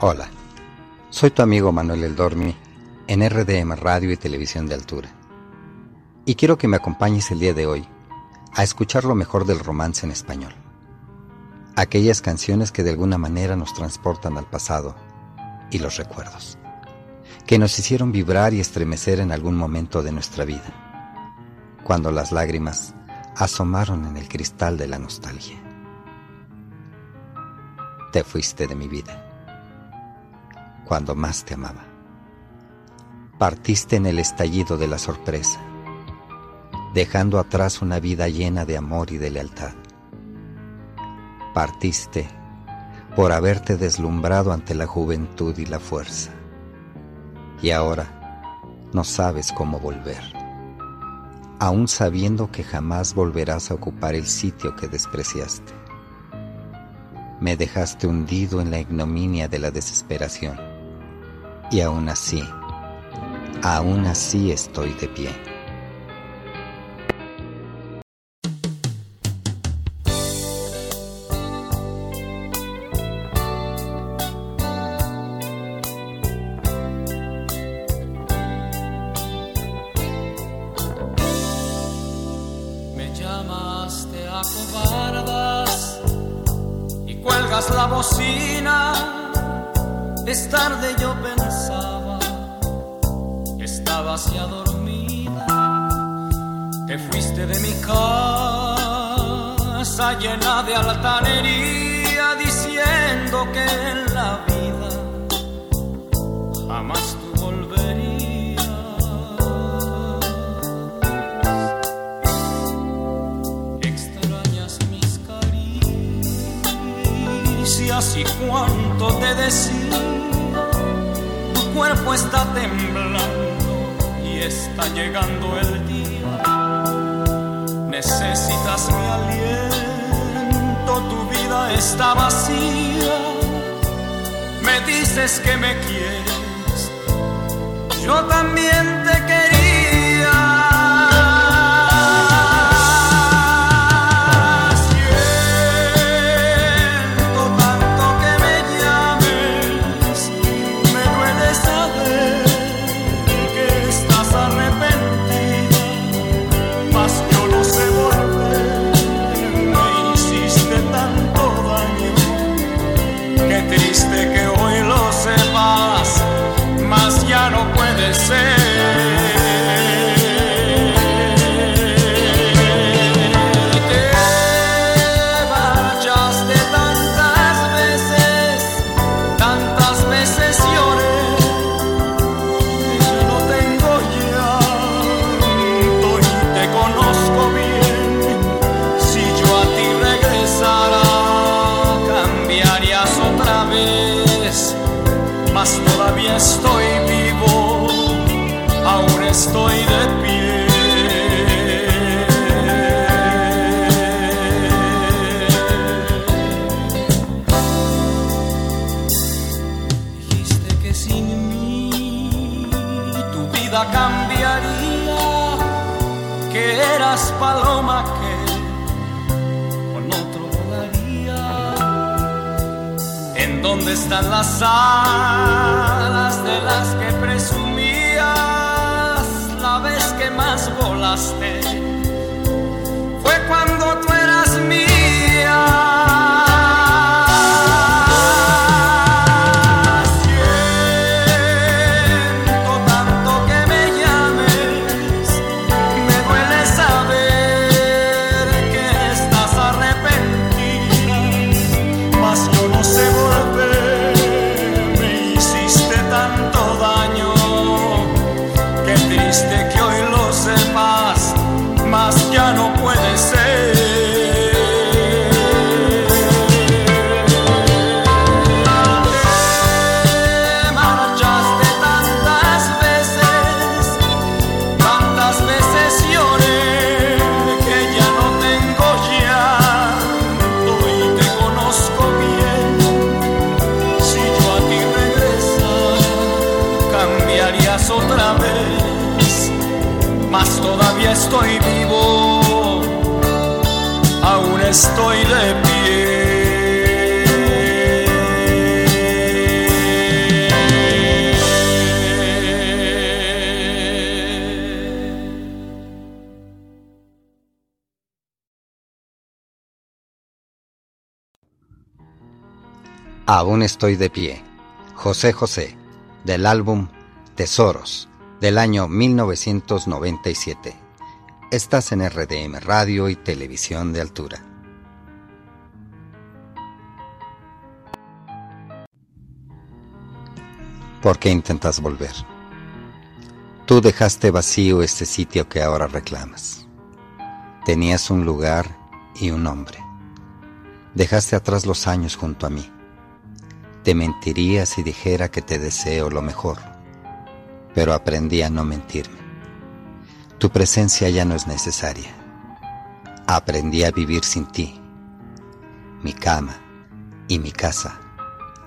Hola, soy tu amigo Manuel El Dormi en RDM Radio y Televisión de Altura. Y quiero que me acompañes el día de hoy a escuchar lo mejor del romance en español. Aquellas canciones que de alguna manera nos transportan al pasado y los recuerdos, que nos hicieron vibrar y estremecer en algún momento de nuestra vida, cuando las lágrimas asomaron en el cristal de la nostalgia. Te fuiste de mi vida cuando más te amaba. Partiste en el estallido de la sorpresa, dejando atrás una vida llena de amor y de lealtad. Partiste por haberte deslumbrado ante la juventud y la fuerza. Y ahora no sabes cómo volver, aún sabiendo que jamás volverás a ocupar el sitio que despreciaste. Me dejaste hundido en la ignominia de la desesperación y aún así, aún así estoy de pie. Me llamaste a cobardas y cuelgas la bocina. Es tarde yo ya dormida. Te fuiste de mi casa llena de altanería diciendo que en la vida jamás tú volverías. Extrañas mis caricias y cuánto te decía tu cuerpo está temblando está llegando el día. Necesitas mi aliento, tu vida está vacía. Me dices que me quieres, yo también te quería. Cambiaría, que eras paloma que con otro volaría. ¿En dónde están las alas de las que presumías la vez que más volaste? Fue cuando tú eras mía. estoy de Aún estoy de pie. José José, del álbum Tesoros, del año 1997. Estás en RDM Radio y Televisión de Altura. ¿Por qué intentas volver? Tú dejaste vacío este sitio que ahora reclamas. Tenías un lugar y un nombre. Dejaste atrás los años junto a mí. Te mentiría si dijera que te deseo lo mejor, pero aprendí a no mentirme. Tu presencia ya no es necesaria. Aprendí a vivir sin ti. Mi cama y mi casa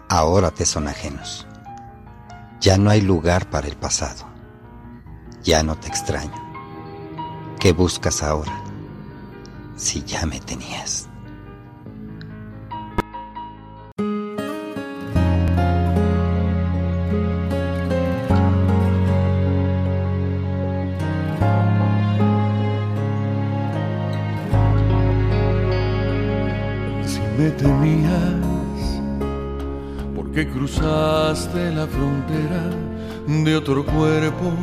ahora te son ajenos. Ya no hay lugar para el pasado. Ya no te extraño. ¿Qué buscas ahora? Si ya me tenías. Si me tenías que cruzaste la frontera de otro cuerpo,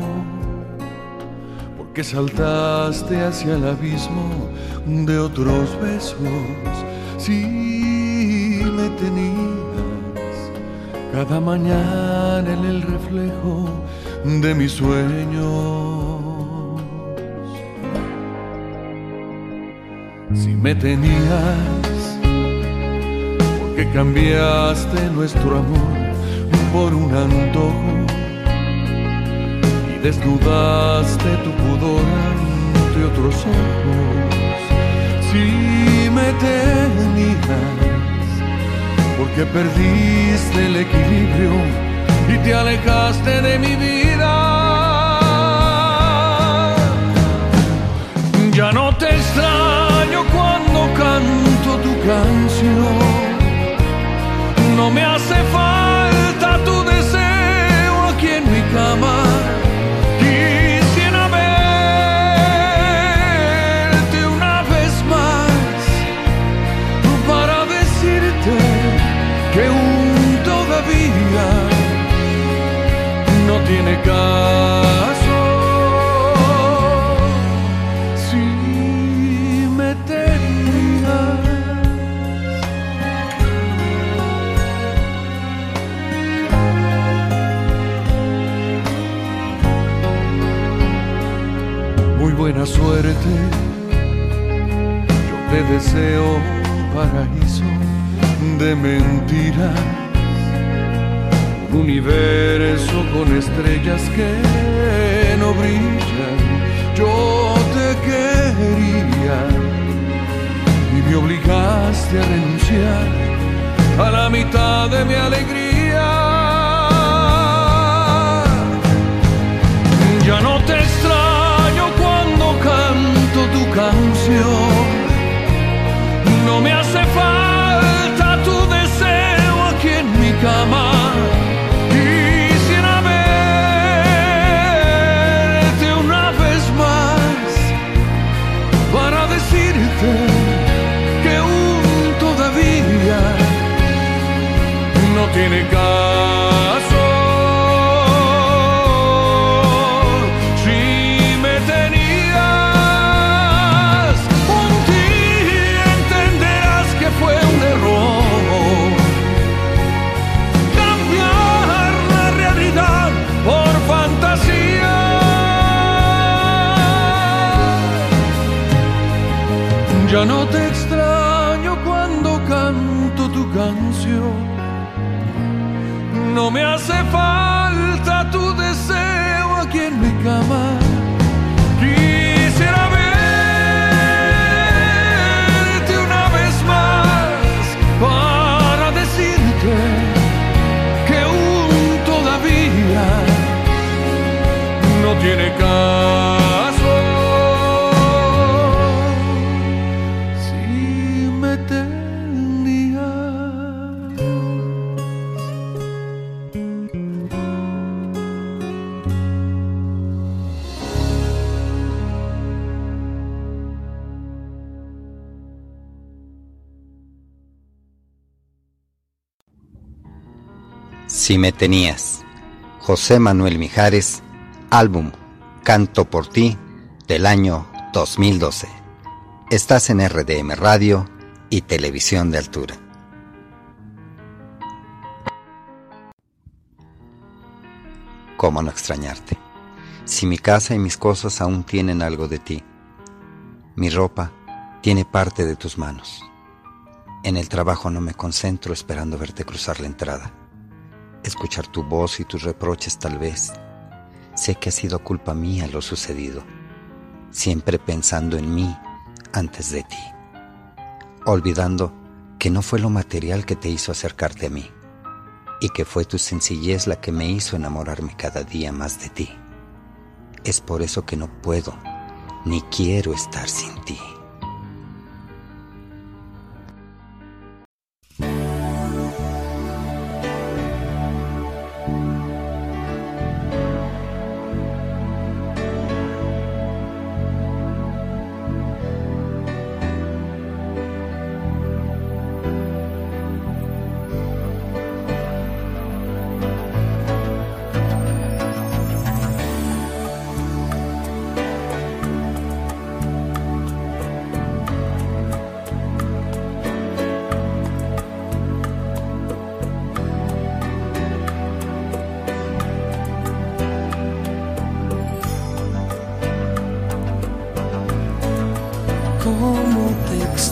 porque saltaste hacia el abismo de otros besos. Si me tenías cada mañana en el reflejo de mis sueños. Si me tenías que cambiaste nuestro amor por un antojo desnudaste tu pudor ante otros ojos. Si me tenías, porque perdiste el equilibrio y te alejaste de mi vida. Ya no te extraño cuando canto tu canción buena suerte. Yo te deseo paraíso de mentiras, un universo con estrellas que no brillan. Yo te quería y me obligaste a renunciar a la mitad de mi alegría. Canción. No me hace falta tu deseo aquí en mi cama. Quisiera verte una vez más para decirte que aún todavía no tiene caso. Extraño cuando canto tu canción. No me hace falta tu deseo aquí en mi cama. Si me tenías. José Manuel Mijares, álbum Canto por ti del año 2012. Estás en RDM Radio y Televisión de Altura. ¿Cómo no extrañarte? Si mi casa y mis cosas aún tienen algo de ti. Mi ropa tiene parte de tus manos. En el trabajo no me concentro esperando verte cruzar la entrada. Escuchar tu voz y tus reproches tal vez. Sé que ha sido culpa mía lo sucedido, siempre pensando en mí antes de ti, olvidando que no fue lo material que te hizo acercarte a mí y que fue tu sencillez la que me hizo enamorarme cada día más de ti. Es por eso que no puedo ni quiero estar sin ti.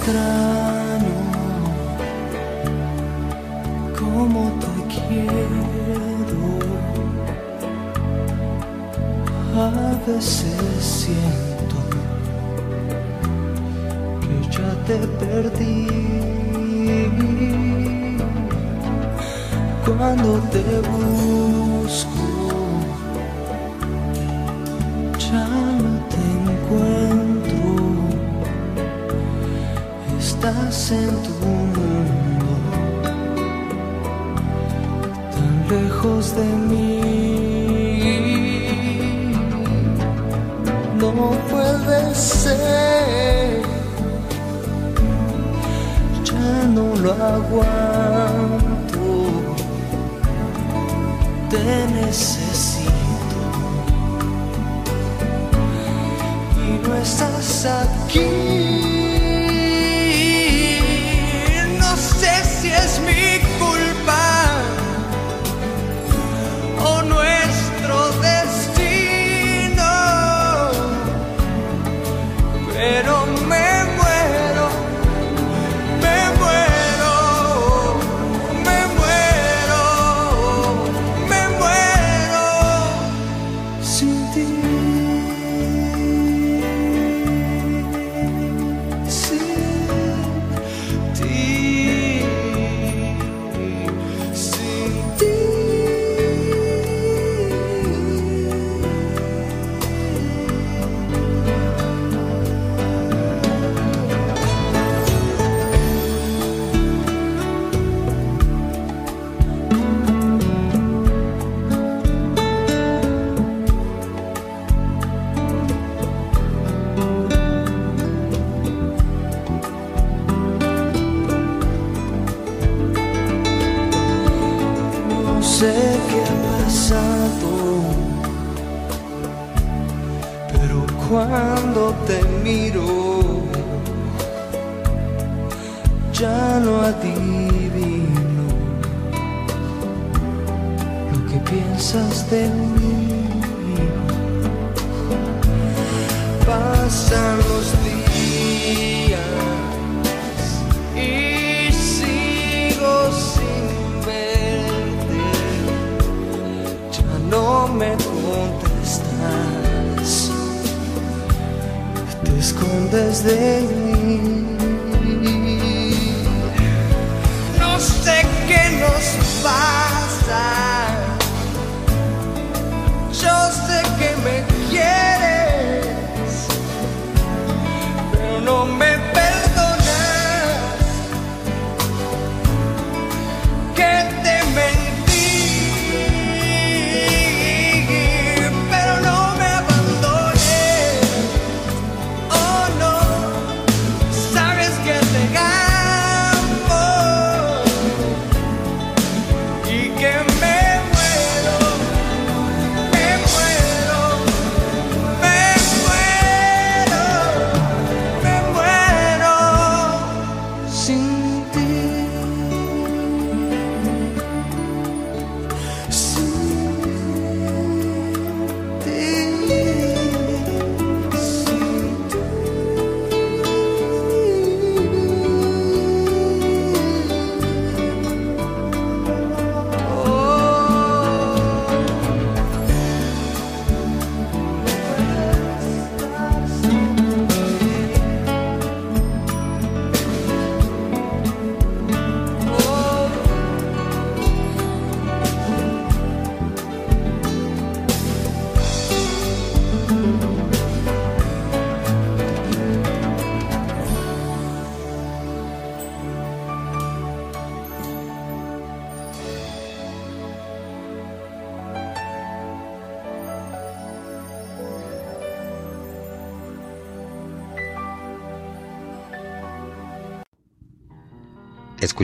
extraño como te quiero. A veces siento que ya te perdí. Cuando te busco ya lo adivino lo que piensas de mí. Pasan los días y sigo sin verte. Ya no me contestas, te escondes de mí. no me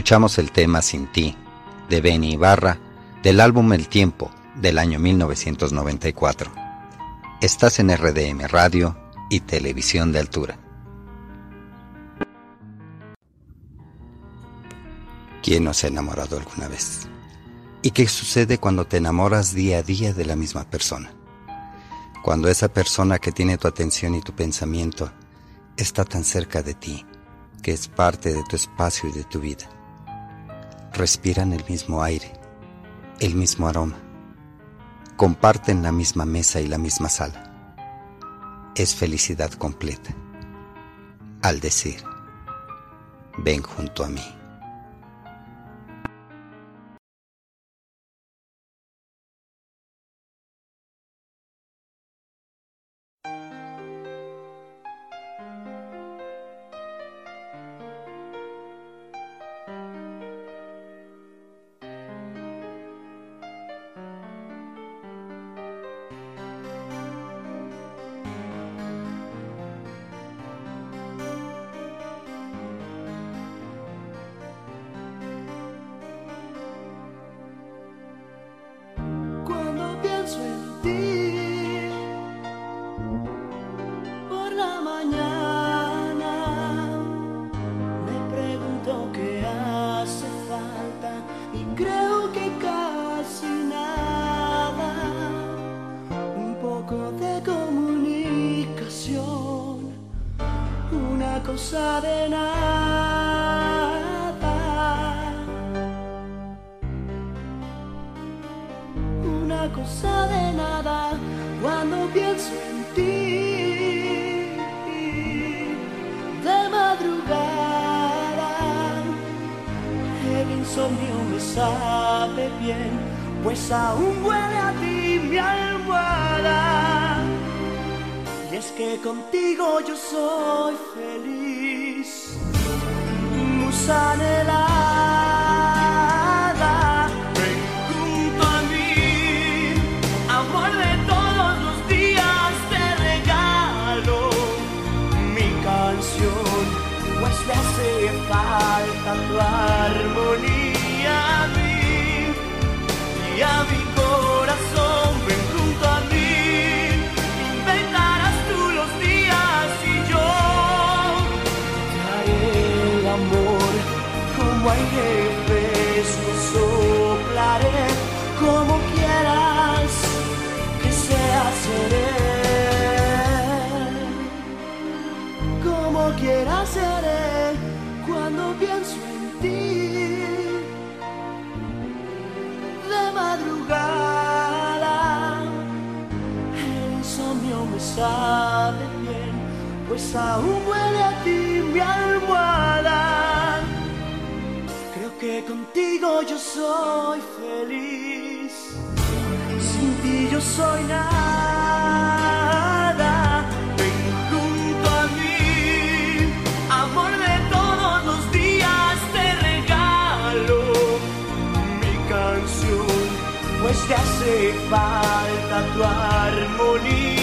escuchamos el tema Sin ti de Benny Ibarra del álbum El Tiempo del año 1994. Estás en RDM Radio y Televisión de Altura. ¿Quién no se ha enamorado alguna vez? ¿Y qué sucede cuando te enamoras día a día de la misma persona? Cuando esa persona que tiene tu atención y tu pensamiento está tan cerca de ti, que es parte de tu espacio y de tu vida. Respiran el mismo aire, el mismo aroma. Comparten la misma mesa y la misma sala. Es felicidad completa. Al decir, ven junto a mí. falta tu armonía. aún huele a ti mi almohada. Creo que contigo yo soy feliz, sin ti yo soy nada. Ven junto a mí, amor de todos los días te regalo mi canción, pues te hace falta tu armonía.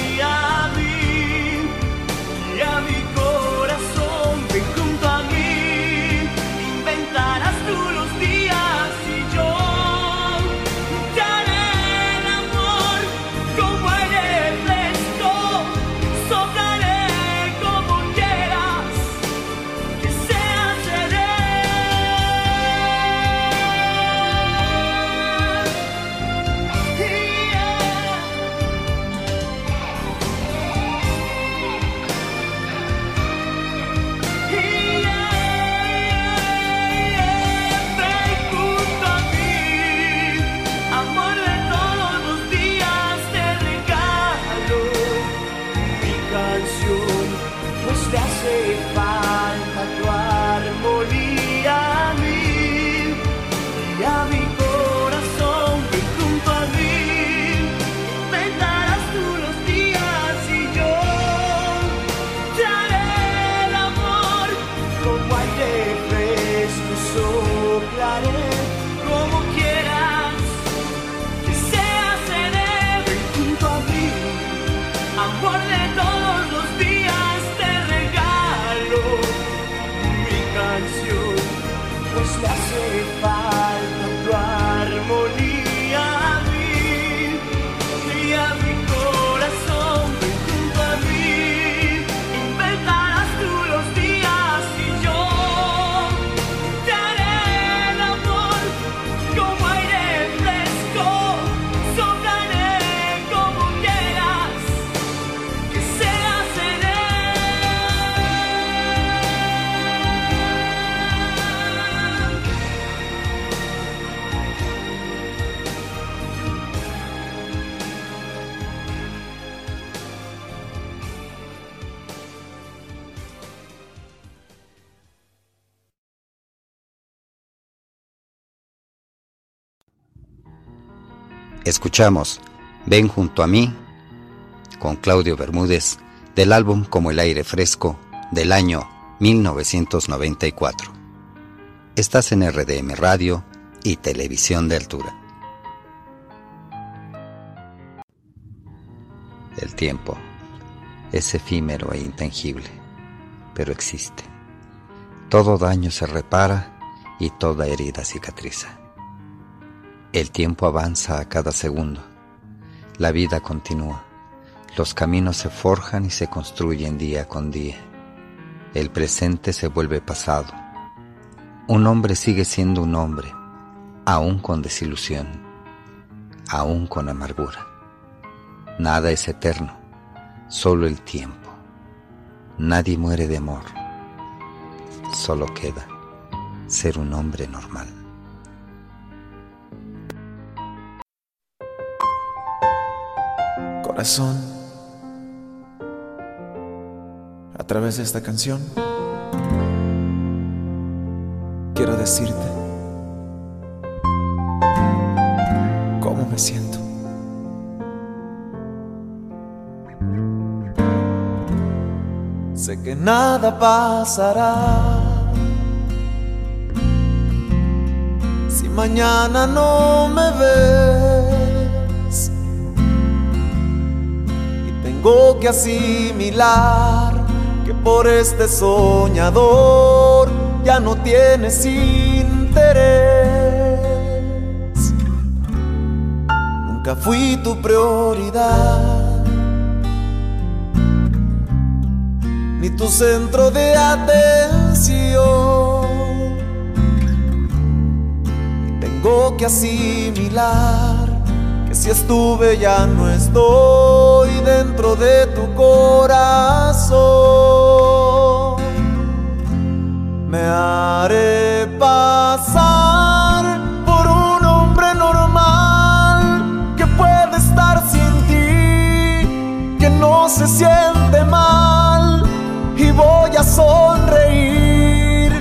lograré Escuchamos Ven junto a mí con Claudio Bermúdez del álbum Como el aire fresco del año 1994. Estás en RDM Radio y Televisión de Altura. El tiempo es efímero e intangible, pero existe. Todo daño se repara y toda herida cicatriza. El tiempo avanza a cada segundo. La vida continúa. Los caminos se forjan y se construyen día con día. El presente se vuelve pasado. Un hombre sigue siendo un hombre, aún con desilusión, aún con amargura. Nada es eterno, solo el tiempo. Nadie muere de amor. Solo queda ser un hombre normal. Corazón, a través de esta canción, quiero decirte cómo me siento. Sé que nada pasará si mañana no me ves. Tengo que asimilar que por este soñador ya no tienes interés. Nunca fui tu prioridad ni tu centro de atención. Tengo que asimilar que si estuve ya no estoy dentro de tu corazón. Me haré pasar por un hombre normal que puede estar sin ti, que no se siente mal y voy a sonreír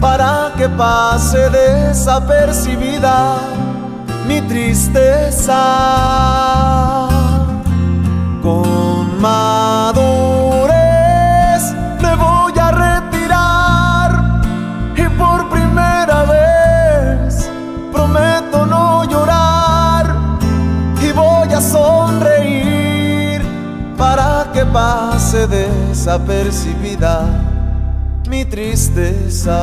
para que pase desapercibida mi tristeza. Mi tristeza.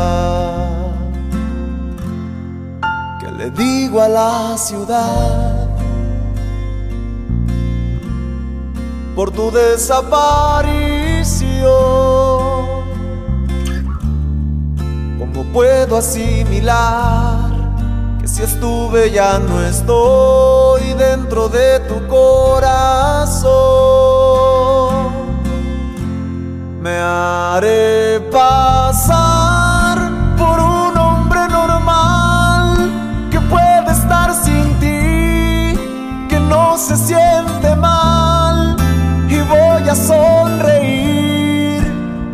Que le digo a la ciudad por tu desaparición? ¿Cómo puedo asimilar que si estuve ya no estoy dentro de tu corazón? Me haré pasar por un hombre normal que puede estar sin ti, que no se siente mal y voy a sonreír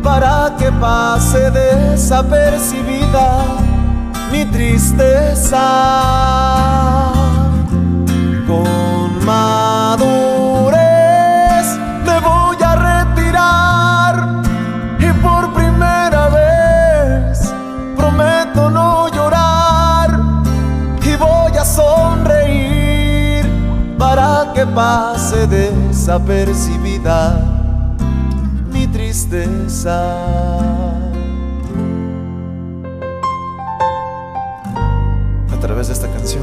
para que pase desapercibida mi tristeza. Pase desapercibida mi tristeza. A través de esta canción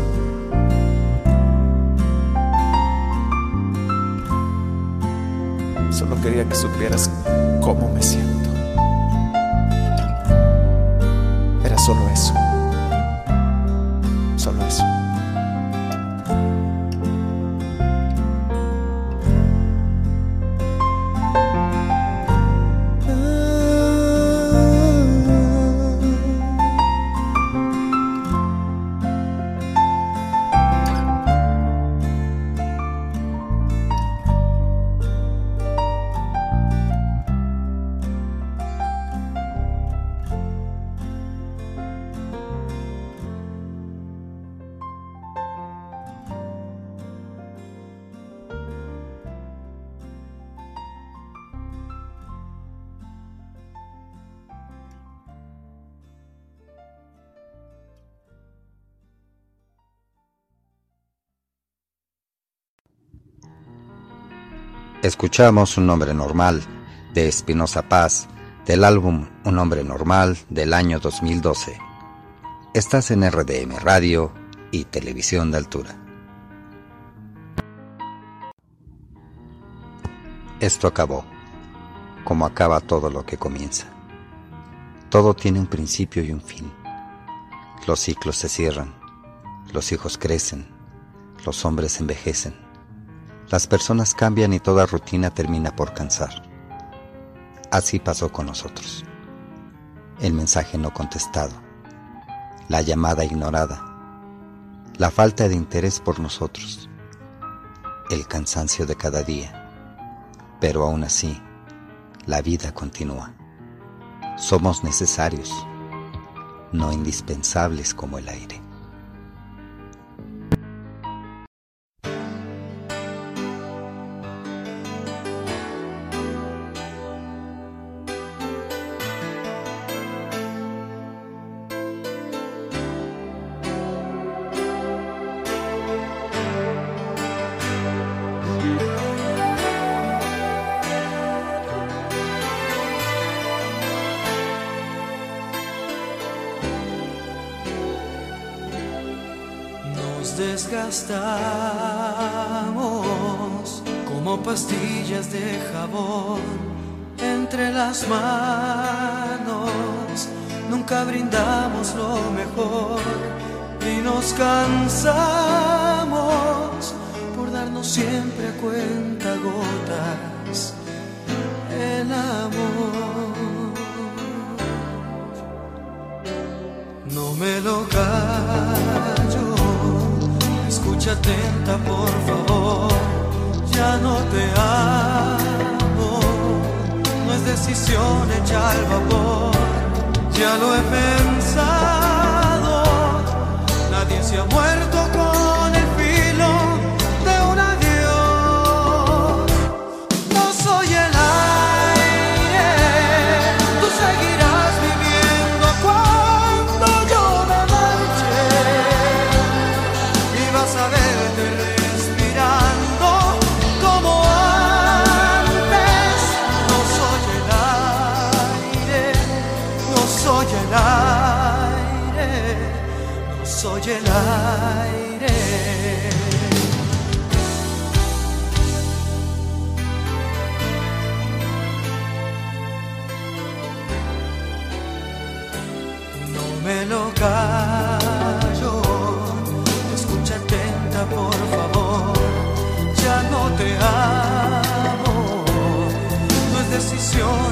solo quería que supieras cómo me siento. Era solo eso. Escuchamos Un Hombre Normal de Espinosa Paz del álbum Un Hombre Normal del año 2012. Estás en RDM Radio y Televisión de Altura. Esto acabó, como acaba todo lo que comienza. Todo tiene un principio y un fin. Los ciclos se cierran, los hijos crecen, los hombres envejecen las personas cambian y toda rutina termina por cansar. Así pasó con nosotros. El mensaje no contestado, la llamada ignorada, la falta de interés por nosotros, el cansancio de cada día. Pero aún así, la vida continúa. Somos necesarios, no indispensables como el aire. Atenta, por favor. Ya no te amo. No es decisión hecha al vapor. Ya lo he pensado. Nadie se ha muerto con canción.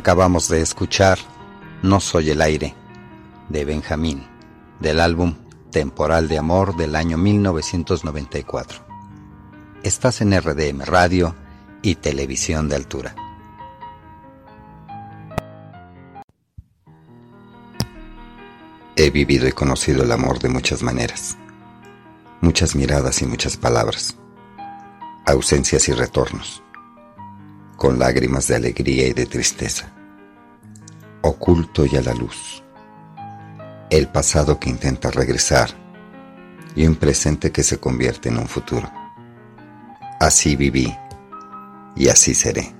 Acabamos de escuchar No soy el aire de Benjamín del álbum Temporal de Amor del año 1994. Estás en RDM Radio y Televisión de Altura. He vivido y conocido el amor de muchas maneras, muchas miradas y muchas palabras, ausencias y retornos con lágrimas de alegría y de tristeza, oculto y a la luz. El pasado que intenta regresar y un presente que se convierte en un futuro. Así viví y así seré.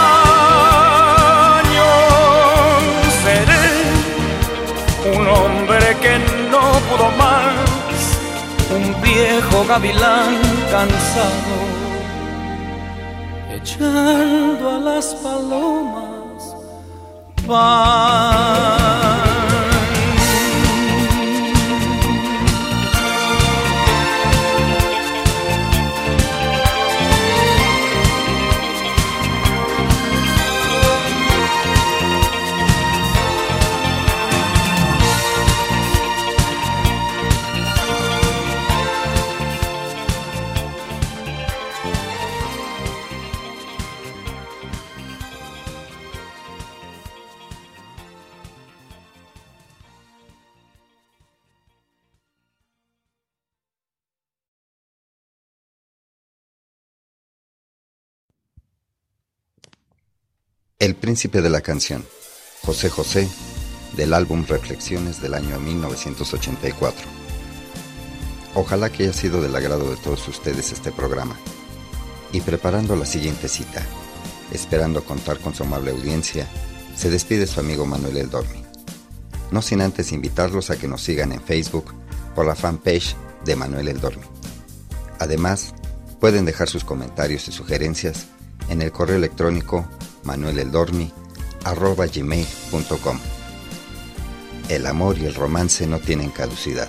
un viejo gavilán cansado, echando a las palomas. El príncipe de la canción, José José, del álbum Reflexiones del año 1984. Ojalá que haya sido del agrado de todos ustedes este programa. Y preparando la siguiente cita, esperando contar con su amable audiencia, se despide su amigo Manuel El Dormi. No sin antes invitarlos a que nos sigan en Facebook por la fanpage de Manuel El Dormi. Además, pueden dejar sus comentarios y sugerencias en el correo electrónico manueleldormi.com. El amor y el romance no tienen caducidad.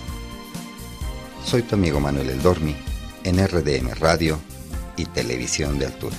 Soy tu amigo Manuel Eldormi en RDM Radio y Televisión de Altura.